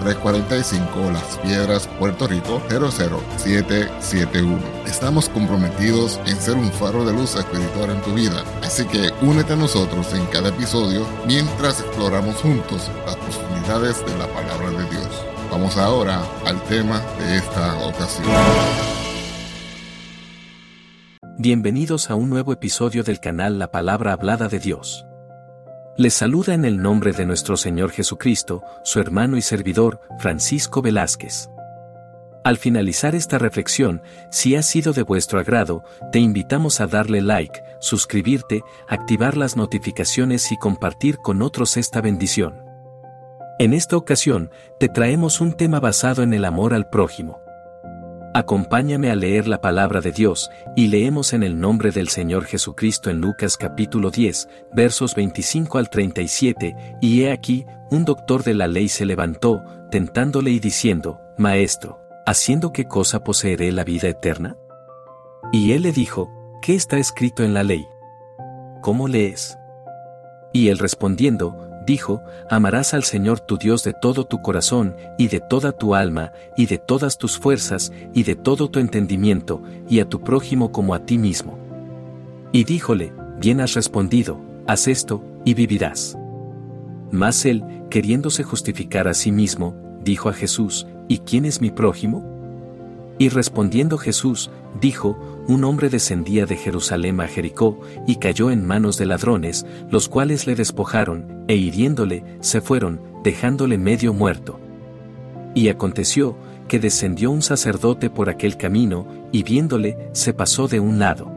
345 Las Piedras, Puerto Rico 00771. Estamos comprometidos en ser un faro de luz espiritual en tu vida, así que únete a nosotros en cada episodio mientras exploramos juntos las profundidades de la palabra de Dios. Vamos ahora al tema de esta ocasión. Bienvenidos a un nuevo episodio del canal La Palabra Hablada de Dios. Les saluda en el nombre de nuestro Señor Jesucristo, su hermano y servidor, Francisco Velázquez. Al finalizar esta reflexión, si ha sido de vuestro agrado, te invitamos a darle like, suscribirte, activar las notificaciones y compartir con otros esta bendición. En esta ocasión, te traemos un tema basado en el amor al prójimo. Acompáñame a leer la palabra de Dios, y leemos en el nombre del Señor Jesucristo en Lucas capítulo 10, versos 25 al 37, y he aquí, un doctor de la ley se levantó, tentándole y diciendo, Maestro, ¿haciendo qué cosa poseeré la vida eterna? Y él le dijo, ¿qué está escrito en la ley? ¿Cómo lees? Y él respondiendo, dijo, amarás al Señor tu Dios de todo tu corazón, y de toda tu alma, y de todas tus fuerzas, y de todo tu entendimiento, y a tu prójimo como a ti mismo. Y díjole, bien has respondido, haz esto, y vivirás. Mas él, queriéndose justificar a sí mismo, dijo a Jesús, ¿y quién es mi prójimo? Y respondiendo Jesús, dijo, un hombre descendía de Jerusalén a Jericó, y cayó en manos de ladrones, los cuales le despojaron, e hiriéndole, se fueron, dejándole medio muerto. Y aconteció, que descendió un sacerdote por aquel camino, y viéndole, se pasó de un lado.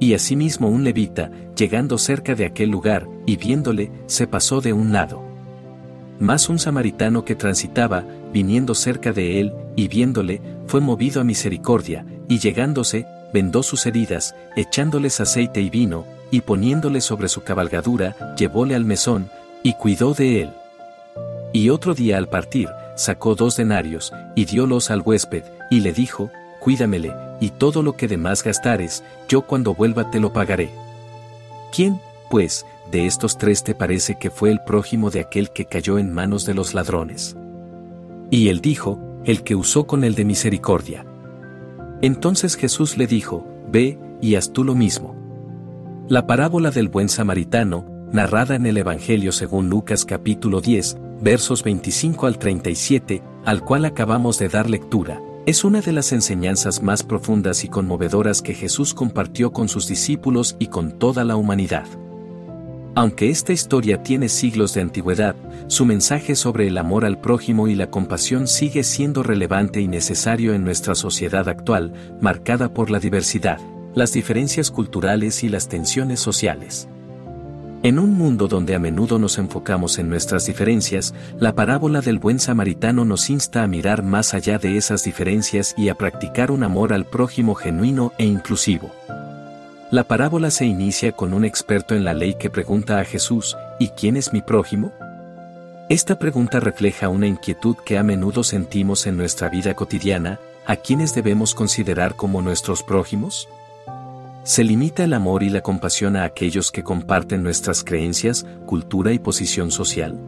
Y asimismo un levita, llegando cerca de aquel lugar, y viéndole, se pasó de un lado. Mas un samaritano que transitaba, viniendo cerca de él, y viéndole, fue movido a misericordia, y llegándose, vendó sus heridas, echándoles aceite y vino, y poniéndole sobre su cabalgadura, llevóle al mesón, y cuidó de él. Y otro día al partir, sacó dos denarios, y diólos al huésped, y le dijo, Cuídamele, y todo lo que demás gastares, yo cuando vuelva te lo pagaré. ¿Quién, pues, de estos tres te parece que fue el prójimo de aquel que cayó en manos de los ladrones? Y él dijo, el que usó con el de misericordia. Entonces Jesús le dijo, Ve, y haz tú lo mismo. La parábola del buen samaritano, narrada en el Evangelio según Lucas capítulo 10, versos 25 al 37, al cual acabamos de dar lectura, es una de las enseñanzas más profundas y conmovedoras que Jesús compartió con sus discípulos y con toda la humanidad. Aunque esta historia tiene siglos de antigüedad, su mensaje sobre el amor al prójimo y la compasión sigue siendo relevante y necesario en nuestra sociedad actual, marcada por la diversidad, las diferencias culturales y las tensiones sociales. En un mundo donde a menudo nos enfocamos en nuestras diferencias, la parábola del buen samaritano nos insta a mirar más allá de esas diferencias y a practicar un amor al prójimo genuino e inclusivo. La parábola se inicia con un experto en la ley que pregunta a Jesús, ¿y quién es mi prójimo? Esta pregunta refleja una inquietud que a menudo sentimos en nuestra vida cotidiana, ¿a quiénes debemos considerar como nuestros prójimos? ¿Se limita el amor y la compasión a aquellos que comparten nuestras creencias, cultura y posición social?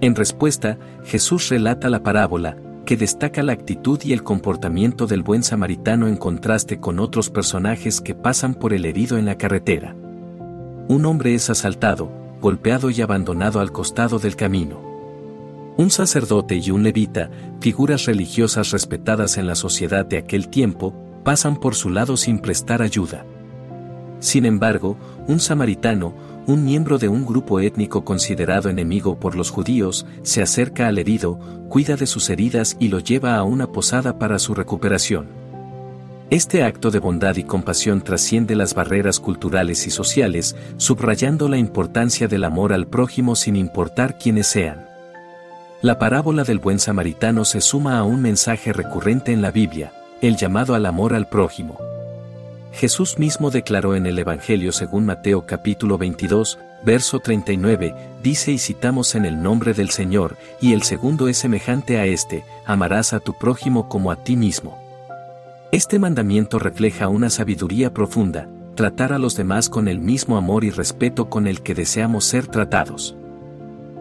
En respuesta, Jesús relata la parábola, que destaca la actitud y el comportamiento del buen samaritano en contraste con otros personajes que pasan por el herido en la carretera. un hombre es asaltado, golpeado y abandonado al costado del camino. Un sacerdote y un levita, figuras religiosas respetadas en la sociedad de aquel tiempo, pasan por su lado sin prestar ayuda. Sin embargo, un samaritano, un miembro de un grupo étnico considerado enemigo por los judíos, se acerca al herido, cuida de sus heridas y lo lleva a una posada para su recuperación. Este acto de bondad y compasión trasciende las barreras culturales y sociales, subrayando la importancia del amor al prójimo sin importar quiénes sean. La parábola del buen samaritano se suma a un mensaje recurrente en la Biblia, el llamado al amor al prójimo. Jesús mismo declaró en el Evangelio según Mateo capítulo 22, verso 39, dice y citamos en el nombre del Señor, y el segundo es semejante a este, amarás a tu prójimo como a ti mismo. Este mandamiento refleja una sabiduría profunda, tratar a los demás con el mismo amor y respeto con el que deseamos ser tratados.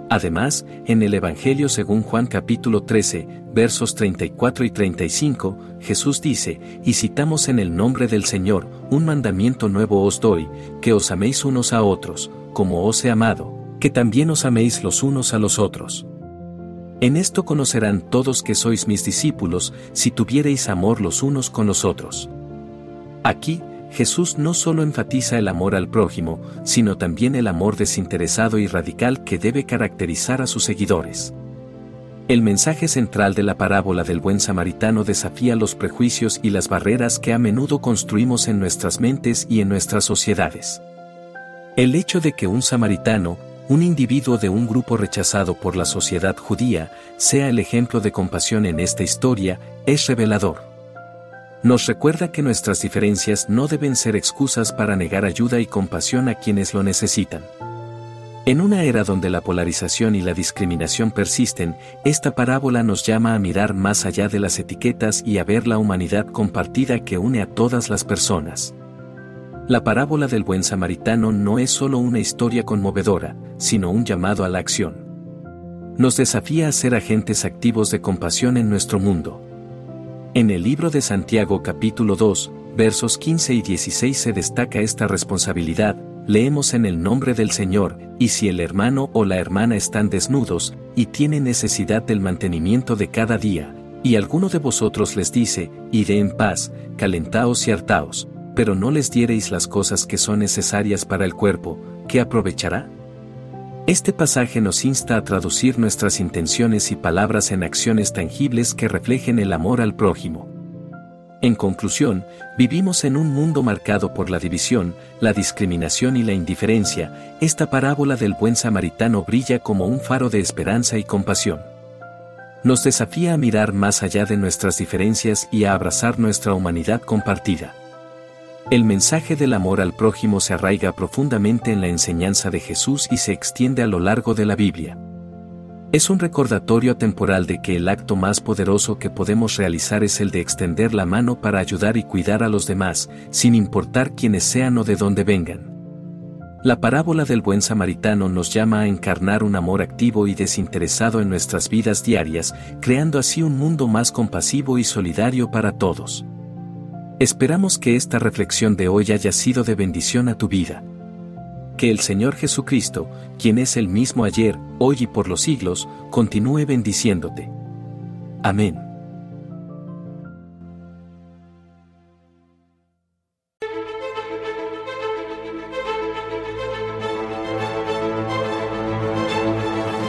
Además, en el Evangelio según Juan capítulo 13, versos 34 y 35, Jesús dice, y citamos en el nombre del Señor, un mandamiento nuevo os doy, que os améis unos a otros, como os he amado, que también os améis los unos a los otros. En esto conocerán todos que sois mis discípulos, si tuviereis amor los unos con los otros. Aquí, Jesús no solo enfatiza el amor al prójimo, sino también el amor desinteresado y radical que debe caracterizar a sus seguidores. El mensaje central de la parábola del buen samaritano desafía los prejuicios y las barreras que a menudo construimos en nuestras mentes y en nuestras sociedades. El hecho de que un samaritano, un individuo de un grupo rechazado por la sociedad judía, sea el ejemplo de compasión en esta historia, es revelador nos recuerda que nuestras diferencias no deben ser excusas para negar ayuda y compasión a quienes lo necesitan. En una era donde la polarización y la discriminación persisten, esta parábola nos llama a mirar más allá de las etiquetas y a ver la humanidad compartida que une a todas las personas. La parábola del buen samaritano no es solo una historia conmovedora, sino un llamado a la acción. Nos desafía a ser agentes activos de compasión en nuestro mundo. En el libro de Santiago capítulo 2, versos 15 y 16 se destaca esta responsabilidad, leemos en el nombre del Señor, y si el hermano o la hermana están desnudos, y tienen necesidad del mantenimiento de cada día, y alguno de vosotros les dice, iré en paz, calentaos y hartaos, pero no les diereis las cosas que son necesarias para el cuerpo, ¿qué aprovechará? Este pasaje nos insta a traducir nuestras intenciones y palabras en acciones tangibles que reflejen el amor al prójimo. En conclusión, vivimos en un mundo marcado por la división, la discriminación y la indiferencia, esta parábola del buen samaritano brilla como un faro de esperanza y compasión. Nos desafía a mirar más allá de nuestras diferencias y a abrazar nuestra humanidad compartida. El mensaje del amor al prójimo se arraiga profundamente en la enseñanza de Jesús y se extiende a lo largo de la Biblia. Es un recordatorio temporal de que el acto más poderoso que podemos realizar es el de extender la mano para ayudar y cuidar a los demás, sin importar quiénes sean o de dónde vengan. La parábola del buen samaritano nos llama a encarnar un amor activo y desinteresado en nuestras vidas diarias, creando así un mundo más compasivo y solidario para todos. Esperamos que esta reflexión de hoy haya sido de bendición a tu vida. Que el Señor Jesucristo, quien es el mismo ayer, hoy y por los siglos, continúe bendiciéndote. Amén.